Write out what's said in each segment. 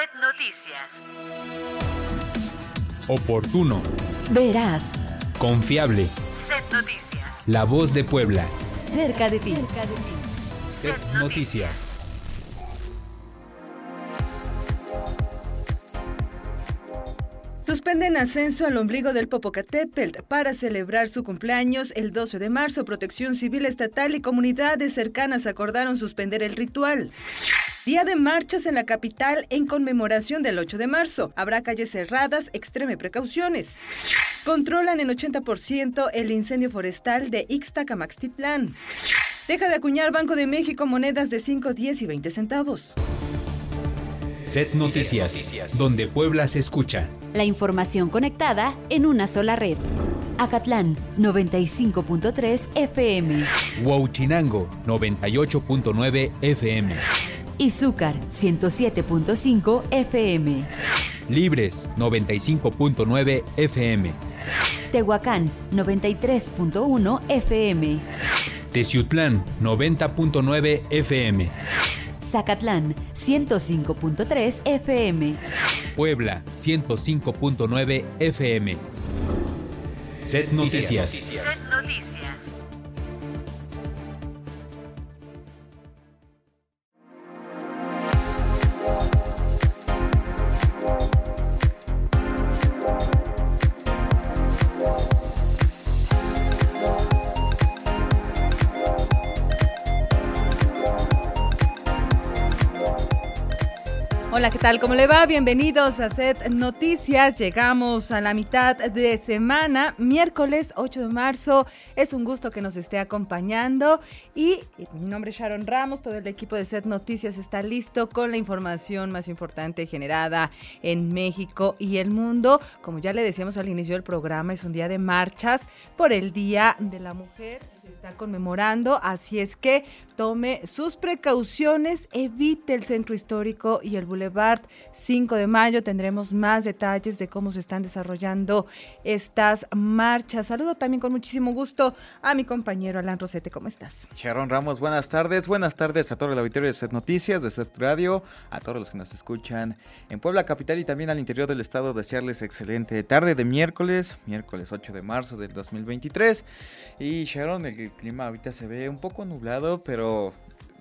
Set Noticias. Oportuno. Verás. Confiable. Set Noticias. La voz de Puebla. Cerca de ti. Set Noticias. Suspenden ascenso al ombligo del Popocatépetl para celebrar su cumpleaños el 12 de marzo. Protección Civil Estatal y comunidades cercanas acordaron suspender el ritual. Día de marchas en la capital en conmemoración del 8 de marzo. Habrá calles cerradas, extreme precauciones. Controlan en 80% el incendio forestal de Ixtacamaxtitlán. Deja de acuñar Banco de México monedas de 5, 10 y 20 centavos. Set Noticias, donde Puebla se escucha. La información conectada en una sola red. Acatlán 95.3 FM. Huauchinango 98.9 FM. Izúcar 107.5 FM. Libres 95.9 FM. Tehuacán 93.1 FM. Teciutlán 90.9 FM. Zacatlán 105.3 FM. Puebla 105.9 FM. Set Noticias. Set Noticias. Hola, ¿qué tal? ¿Cómo le va? Bienvenidos a Set Noticias. Llegamos a la mitad de semana, miércoles 8 de marzo. Es un gusto que nos esté acompañando. Y mi nombre es Sharon Ramos. Todo el equipo de Set Noticias está listo con la información más importante generada en México y el mundo. Como ya le decíamos al inicio del programa, es un día de marchas por el Día de la Mujer está conmemorando, así es que tome sus precauciones, evite el centro histórico y el Boulevard 5 de Mayo. Tendremos más detalles de cómo se están desarrollando estas marchas. Saludo también con muchísimo gusto a mi compañero Alan Rosete. ¿Cómo estás? Sharon Ramos, buenas tardes. Buenas tardes a todos la auditorio de Set Noticias, de Set Radio, a todos los que nos escuchan en Puebla Capital y también al interior del estado. Desearles excelente tarde de miércoles, miércoles 8 de marzo del 2023. Y Sharon, el el clima ahorita se ve un poco nublado, pero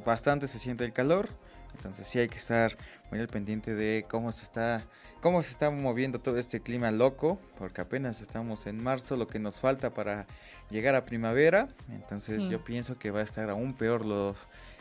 bastante se siente el calor. Entonces sí hay que estar muy al pendiente de cómo se está cómo se está moviendo todo este clima loco, porque apenas estamos en marzo, lo que nos falta para llegar a primavera. Entonces Sí. yo pienso que va a estar aún peor los,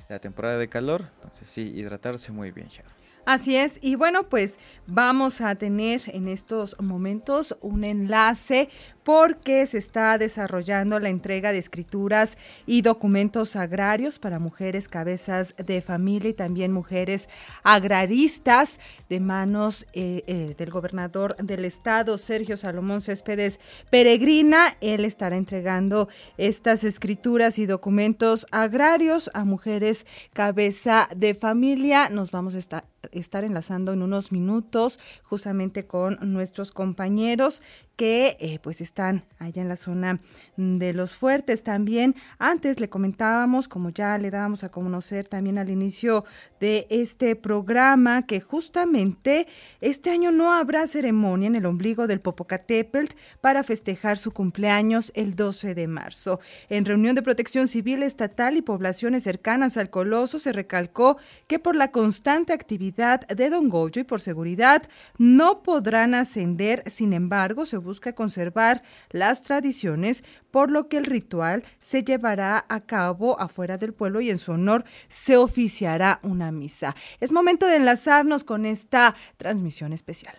la temporada de calor. Entonces sí, hidratarse muy bien, Sharon. Así es, y bueno, pues vamos a tener en estos momentos un enlace porque se está desarrollando la entrega de escrituras y documentos agrarios para mujeres cabezas de familia y también mujeres agraristas de manos eh, eh, del gobernador del estado, Sergio Salomón Céspedes Peregrina. Él estará entregando estas escrituras y documentos agrarios a mujeres cabeza de familia. Nos vamos a estar, estar enlazando en unos minutos justamente con nuestros compañeros que eh, pues están allá en la zona de los fuertes también. Antes le comentábamos, como ya le dábamos a conocer también al inicio de este programa, que justamente este año no habrá ceremonia en el ombligo del Popocatépetl para festejar su cumpleaños el 12 de marzo. En reunión de protección civil estatal y poblaciones cercanas al Coloso se recalcó que por la constante actividad de Don Goyo y por seguridad no podrán ascender, sin embargo, se busca conservar las tradiciones, por lo que el ritual se llevará a cabo afuera del pueblo y en su honor se oficiará una misa. Es momento de enlazarnos con esta transmisión especial.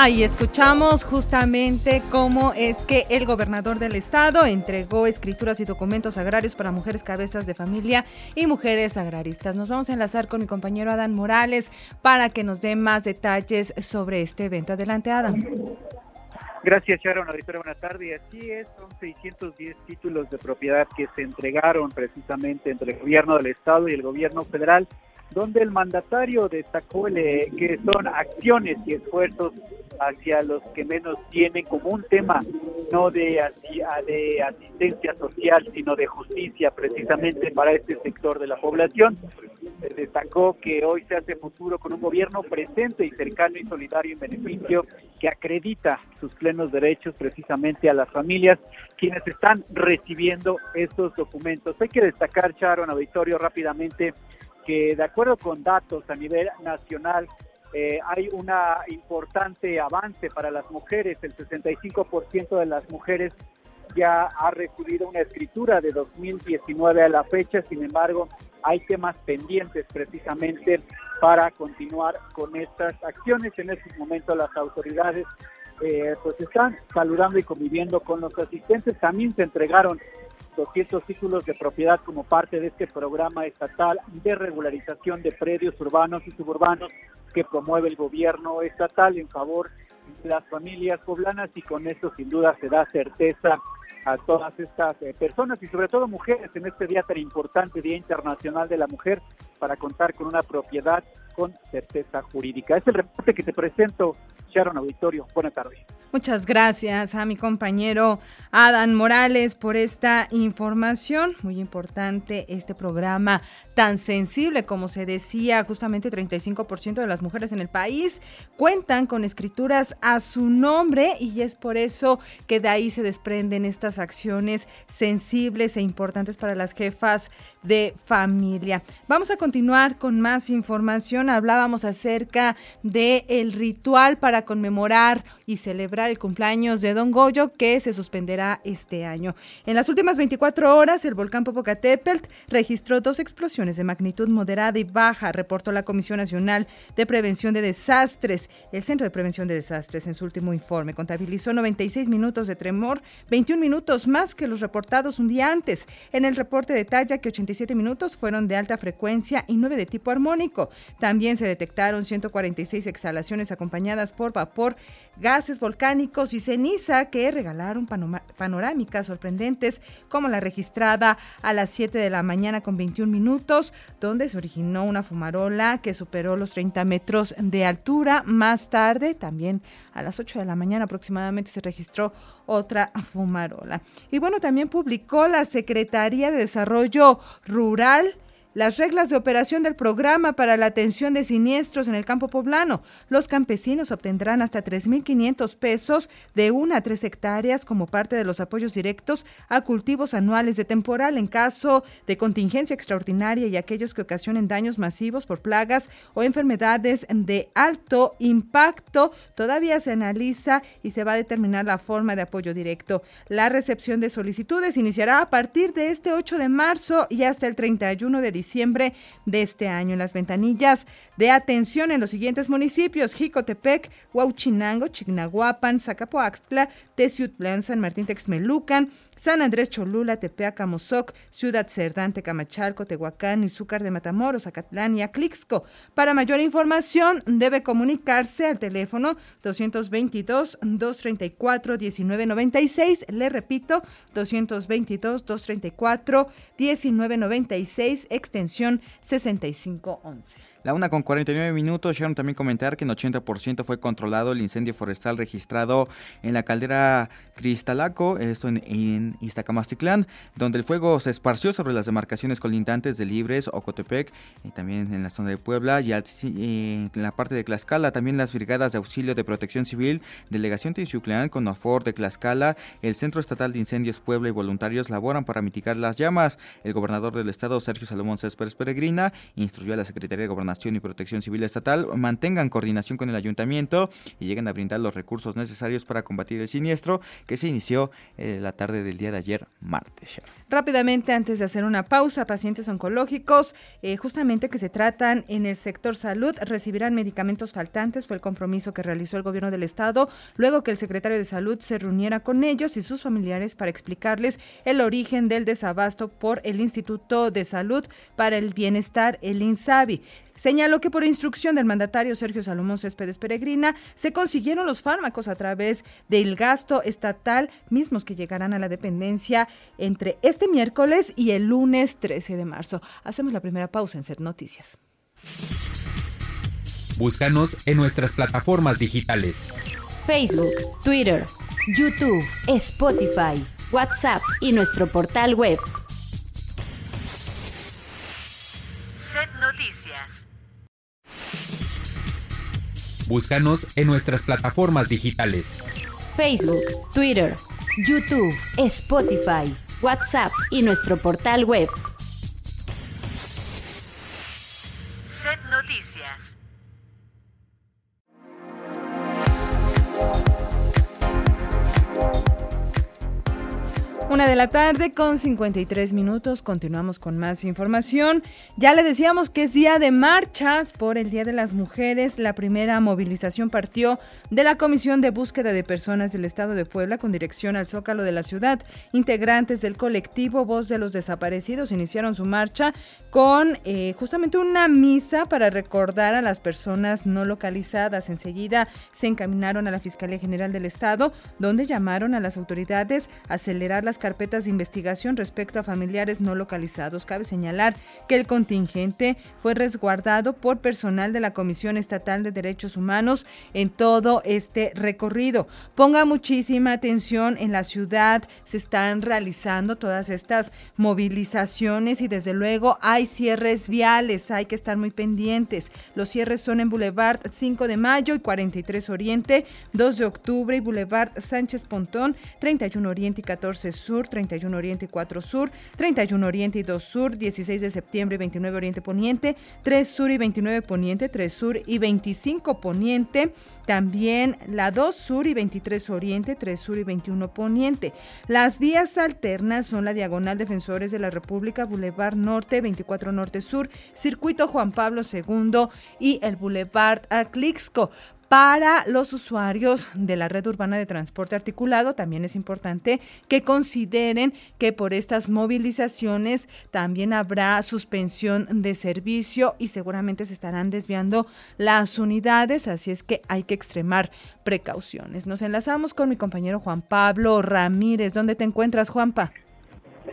Ahí escuchamos justamente cómo es que el gobernador del estado entregó escrituras y documentos agrarios para mujeres cabezas de familia y mujeres agraristas. Nos vamos a enlazar con mi compañero Adán Morales para que nos dé más detalles sobre este evento. Adelante, Adán. Gracias, Sharon. Auditorio, buenas tardes. Así es, son 610 títulos de propiedad que se entregaron precisamente entre el gobierno del Estado y el gobierno federal, donde el mandatario destacó el, eh, que son acciones y esfuerzos hacia los que menos tienen como un tema no de, de asistencia social, sino de justicia precisamente para este sector de la población. Destacó que hoy se hace futuro con un gobierno presente y cercano y solidario en beneficio que acredita sus plenos derechos precisamente a las familias quienes están recibiendo estos documentos. Hay que destacar, Sharon Auditorio, rápidamente que de acuerdo con datos a nivel nacional, eh, hay un importante avance para las mujeres. El 65% de las mujeres ya ha recibido una escritura de 2019 a la fecha, sin embargo, hay temas pendientes precisamente para continuar con estas acciones. En estos momentos las autoridades eh, pues están saludando y conviviendo con los asistentes. También se entregaron 200 títulos de propiedad como parte de este programa estatal de regularización de predios urbanos y suburbanos que promueve el gobierno estatal en favor de las familias poblanas y con esto sin duda se da certeza a todas estas eh, personas y sobre todo mujeres en este día tan importante, Día Internacional de la Mujer, para contar con una propiedad con certeza jurídica. Es el reporte que te presento, Sharon Auditorio. Buenas tardes. Muchas gracias a mi compañero Adán Morales por esta información. Muy importante este programa tan sensible como se decía, justamente 35% de las mujeres en el país cuentan con escrituras a su nombre y es por eso que de ahí se desprenden estas acciones sensibles e importantes para las jefas de familia. Vamos a continuar con más información. Hablábamos acerca del el ritual para conmemorar y celebrar el cumpleaños de Don Goyo que se suspenderá este año. En las últimas 24 horas, el volcán Popocatépetl registró dos explosiones de magnitud moderada y baja, reportó la Comisión Nacional de Prevención de Desastres. El Centro de Prevención de Desastres en su último informe contabilizó 96 minutos de tremor, 21 minutos más que los reportados un día antes. En el reporte detalla que 87 minutos fueron de alta frecuencia y 9 de tipo armónico. También se detectaron 146 exhalaciones acompañadas por vapor, gases volcánicos y ceniza que regalaron panorámicas sorprendentes como la registrada a las 7 de la mañana con 21 minutos, donde se originó una fumarola que superó los 30 metros de altura. Más tarde, también a las 8 de la mañana aproximadamente, se registró otra fumarola. Y bueno, también publicó la Secretaría de Desarrollo Rural las reglas de operación del programa para la atención de siniestros en el campo poblano. Los campesinos obtendrán hasta 3.500 pesos de una a tres hectáreas como parte de los apoyos directos a cultivos anuales de temporal en caso de contingencia extraordinaria y aquellos que ocasionen daños masivos por plagas o enfermedades de alto impacto. Todavía se analiza y se va a determinar la forma de apoyo directo. La recepción de solicitudes iniciará a partir de este 8 de marzo y hasta el 31 de diciembre diciembre de este año. En las ventanillas de atención en los siguientes municipios: Jicotepec, Huauchinango, Chignahuapan, Zacapoaxtla, Teciutlán, San Martín Texmelucan, San Andrés Cholula, Tepeaca, Mozoc, Ciudad Cerdán, Tecamachalco, Tehuacán, Izúcar de Matamoros, Acatlán y Aclixco. Para mayor información, debe comunicarse al teléfono 222-234-1996. Le repito, 222-234-1996, extensión 6511. La una con 49 minutos, Sharon también comentar que en 80% fue controlado el incendio forestal registrado en la caldera Cristalaco, esto en, en Iztacamastitlán, donde el fuego se esparció sobre las demarcaciones colindantes de Libres, Ocotepec, y también en la zona de Puebla y, en la parte de Tlaxcala, también las brigadas de auxilio de protección civil, delegación Tichuclán con AFOR de Tlaxcala, el Centro Estatal de Incendios Puebla y voluntarios laboran para mitigar las llamas. El gobernador del estado, Sergio Salomón Céspedes Peregrina, instruyó a la Secretaría de Gobernación y Protección Civil Estatal mantengan coordinación con el ayuntamiento y lleguen a brindar los recursos necesarios para combatir el siniestro que se inició eh, la tarde del día de ayer, martes. Rápidamente, antes de hacer una pausa, pacientes oncológicos, eh, justamente que se tratan en el sector salud, recibirán medicamentos faltantes. Fue el compromiso que realizó el gobierno del estado luego que el secretario de salud se reuniera con ellos y sus familiares para explicarles el origen del desabasto por el Instituto de Salud para el Bienestar, el INSABI. Señaló que por instrucción del mandatario Sergio Salomón Céspedes Peregrina se consiguieron los fármacos a través del gasto estatal, mismos que llegarán a la dependencia entre este miércoles y el lunes 13 de marzo. Hacemos la primera pausa en Ser Noticias. Búscanos en nuestras plataformas digitales Facebook, Twitter, YouTube, Spotify, WhatsApp y nuestro portal web. Set Noticias. Búscanos en nuestras plataformas digitales. Facebook, Twitter, YouTube, Spotify, WhatsApp y nuestro portal web. Una de la tarde con 53 minutos. Continuamos con más información. Ya le decíamos que es día de marchas por el Día de las Mujeres. La primera movilización partió de la Comisión de Búsqueda de Personas del Estado de Puebla con dirección al Zócalo de la ciudad. Integrantes del colectivo Voz de los Desaparecidos iniciaron su marcha con eh, justamente una misa para recordar a las personas no localizadas. Enseguida se encaminaron a la Fiscalía General del Estado, donde llamaron a las autoridades a acelerar las carpetas de investigación respecto a familiares no localizados. Cabe señalar que el contingente fue resguardado por personal de la Comisión Estatal de Derechos Humanos en todo este recorrido. Ponga muchísima atención en la ciudad, se están realizando todas estas movilizaciones y desde luego hay cierres viales, hay que estar muy pendientes. Los cierres son en Boulevard 5 de Mayo y 43 Oriente, 2 de Octubre y Boulevard Sánchez Pontón, 31 Oriente y 14 Sur, 31 Oriente y 4 Sur, 31 Oriente y 2 Sur, 16 de septiembre y 29 Oriente Poniente, 3 Sur y 29 Poniente, 3 Sur y 25 Poniente. También la 2 Sur y 23 Oriente, 3 Sur y 21 Poniente. Las vías alternas son la Diagonal Defensores de la República, Boulevard Norte, 24 Norte Sur, Circuito Juan Pablo II y el Boulevard Aclixco. Para los usuarios de la red urbana de transporte articulado, también es importante que consideren que por estas movilizaciones también habrá suspensión de servicio y seguramente se estarán desviando las unidades, así es que hay que extremar precauciones. Nos enlazamos con mi compañero Juan Pablo Ramírez. ¿Dónde te encuentras, Juanpa?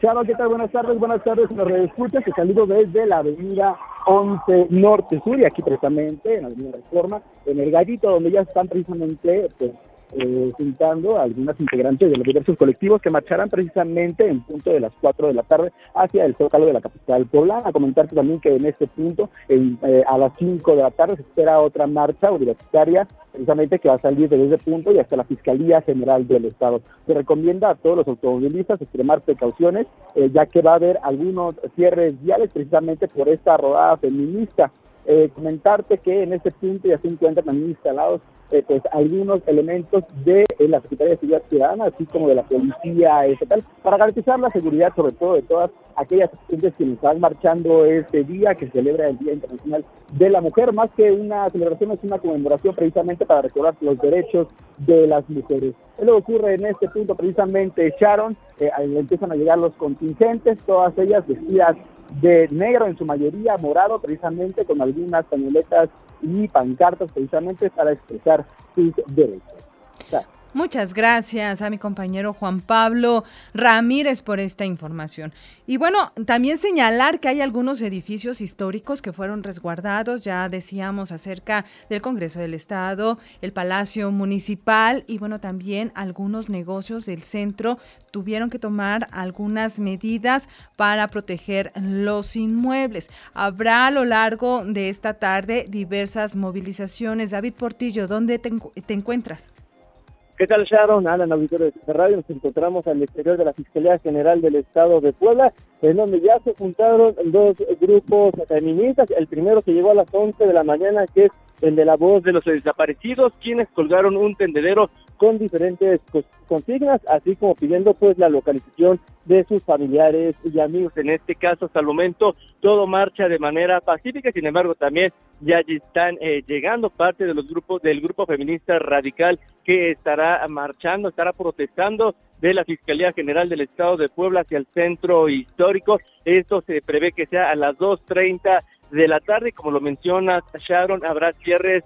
Chava, ¿qué tal? Buenas tardes, buenas tardes, nos reescuchas. Te saludo desde la avenida 11 Norte Sur y aquí precisamente en la avenida Reforma, en el Gallito, donde ya están precisamente pues, eh, juntando a algunas integrantes de los diversos colectivos que marcharán precisamente en punto de las 4 de la tarde hacia el Zócalo de la capital poblana. Comentarte también que en este punto, en, eh, a las 5 de la tarde, se espera otra marcha universitaria precisamente que va a salir desde ese punto y hasta la Fiscalía General del Estado. Se recomienda a todos los automovilistas extremar precauciones, eh, ya que va a haber algunos cierres viales precisamente por esta rodada feminista. Eh, comentarte que en este punto ya se encuentran también instalados eh, pues algunos elementos de eh, la Secretaría de Seguridad Ciudadana, así como de la Policía Estatal, para garantizar la seguridad sobre todo de todas aquellas gentes que están marchando este día que celebra el Día Internacional de la Mujer, más que una celebración es una conmemoración precisamente para recordar los derechos de las mujeres. Es lo que ocurre en este punto precisamente, Sharon, eh, empiezan a llegar los contingentes, todas ellas vestidas de negro en su mayoría, morado precisamente, con algunas pañoletas y pancartas precisamente para expresar sus derechos. Muchas gracias a mi compañero Juan Pablo Ramírez por esta información. Y bueno, también señalar que hay algunos edificios históricos que fueron resguardados, ya decíamos acerca del Congreso del Estado, el Palacio Municipal y bueno, también algunos negocios del centro tuvieron que tomar algunas medidas para proteger los inmuebles. Habrá a lo largo de esta tarde diversas movilizaciones. David Portillo, ¿dónde te, te encuentras? ¿Qué tal, Sharon? Alan, auditorio de radio. Nos encontramos al exterior de la Fiscalía General del Estado de Puebla, en donde ya se juntaron dos grupos feministas. El primero que llegó a las 11 de la mañana, que es el de la voz de los desaparecidos, quienes colgaron un tendedero con diferentes consignas, así como pidiendo pues la localización de sus familiares y amigos. En este caso, hasta el momento, todo marcha de manera pacífica, sin embargo, también ya están eh, llegando parte de los grupos del grupo feminista radical que estará marchando, estará protestando de la Fiscalía General del Estado de Puebla hacia el centro histórico. Esto se prevé que sea a las 2.30 de la tarde, como lo menciona Sharon, habrá cierres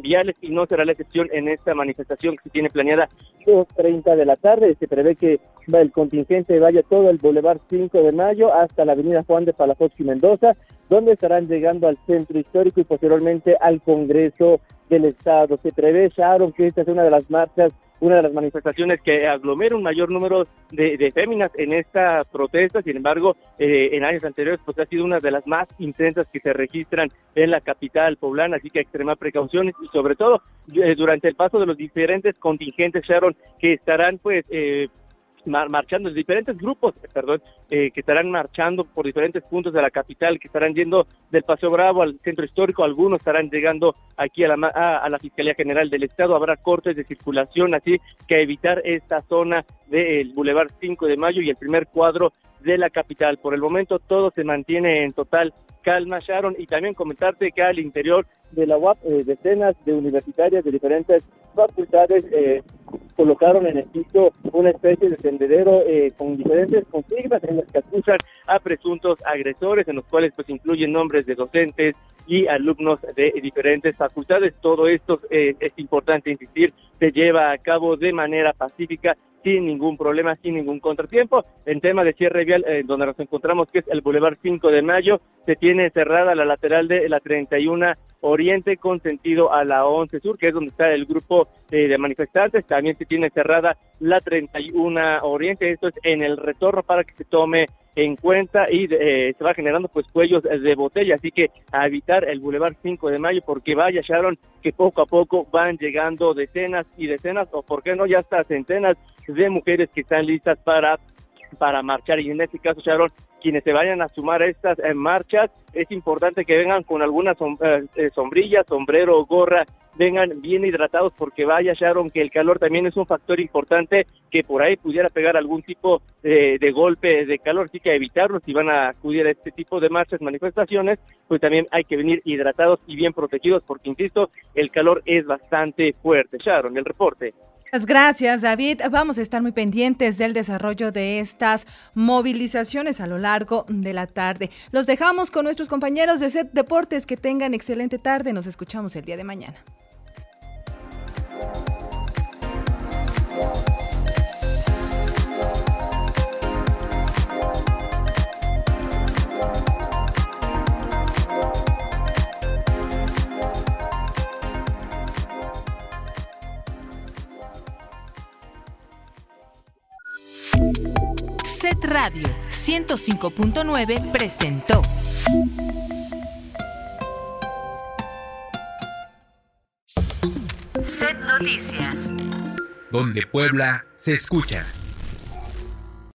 viales y no será la excepción en esta manifestación que se tiene planeada 2.30 de la tarde. Se prevé que el contingente vaya todo el Boulevard 5 de Mayo hasta la avenida Juan de Palafox y Mendoza, donde estarán llegando al centro histórico y posteriormente al Congreso del Estado. Se prevé, Sharon, que esta es una de las marchas una de las manifestaciones que aglomera un mayor número de, féminas en esta protesta. Sin embargo, eh, en años anteriores, pues ha sido una de las más intensas que se registran en la capital poblana, así que extremar precauciones y sobre todo eh, durante el paso de los diferentes contingentes, Sharon, que estarán pues eh, marchando, diferentes grupos, perdón, eh, que estarán marchando por diferentes puntos de la capital, que estarán yendo del Paseo Bravo al centro histórico, algunos estarán llegando aquí a la, a, la Fiscalía General del Estado, habrá cortes de circulación, así que evitar esta zona del Boulevard 5 de Mayo y el primer cuadro de la capital. Por el momento todo se mantiene en total calma, Sharon, y también comentarte que al interior de la UAP eh, decenas de universitarias de diferentes facultades eh, colocaron en el piso una especie de tendedero eh, con diferentes consignas en las que acusan a presuntos agresores, en los cuales pues incluyen nombres de docentes y alumnos de diferentes facultades. Todo esto es importante insistir, se lleva a cabo de manera pacífica sin ningún problema, sin ningún contratiempo. En tema de cierre vial, eh, donde nos encontramos, que es el Boulevard 5 de Mayo, se tiene cerrada la lateral de la 31 Oriente con sentido a la 11 Sur, que es donde está el grupo de manifestantes. También se tiene cerrada la 31 Oriente, esto es en el retorno para que se tome en cuenta y eh, se va generando pues cuellos de botella, así que a evitar el Boulevard 5 de Mayo porque vaya Sharon que poco a poco van llegando decenas y decenas o por qué no ya hasta centenas de mujeres que están listas para para marchar. Y en este caso Sharon quienes se vayan a sumar a estas eh, marchas es importante que vengan con alguna eh, eh, sombrilla, sombrero, gorra, vengan bien hidratados porque vaya Sharon que el calor también es un factor importante que por ahí pudiera pegar algún tipo de, de golpe de calor, así que evitarlo si van a acudir a este tipo de marchas, manifestaciones, pues también hay que venir hidratados y bien protegidos porque insisto, el calor es bastante fuerte. Sharon, el reporte. Gracias, David. Vamos a estar muy pendientes del desarrollo de estas movilizaciones a lo largo de la tarde. Los dejamos con nuestros compañeros de Set Deportes. Que tengan excelente tarde. Nos escuchamos el día de mañana. Radio 105.9 presentó. Set Noticias. Donde Puebla se escucha.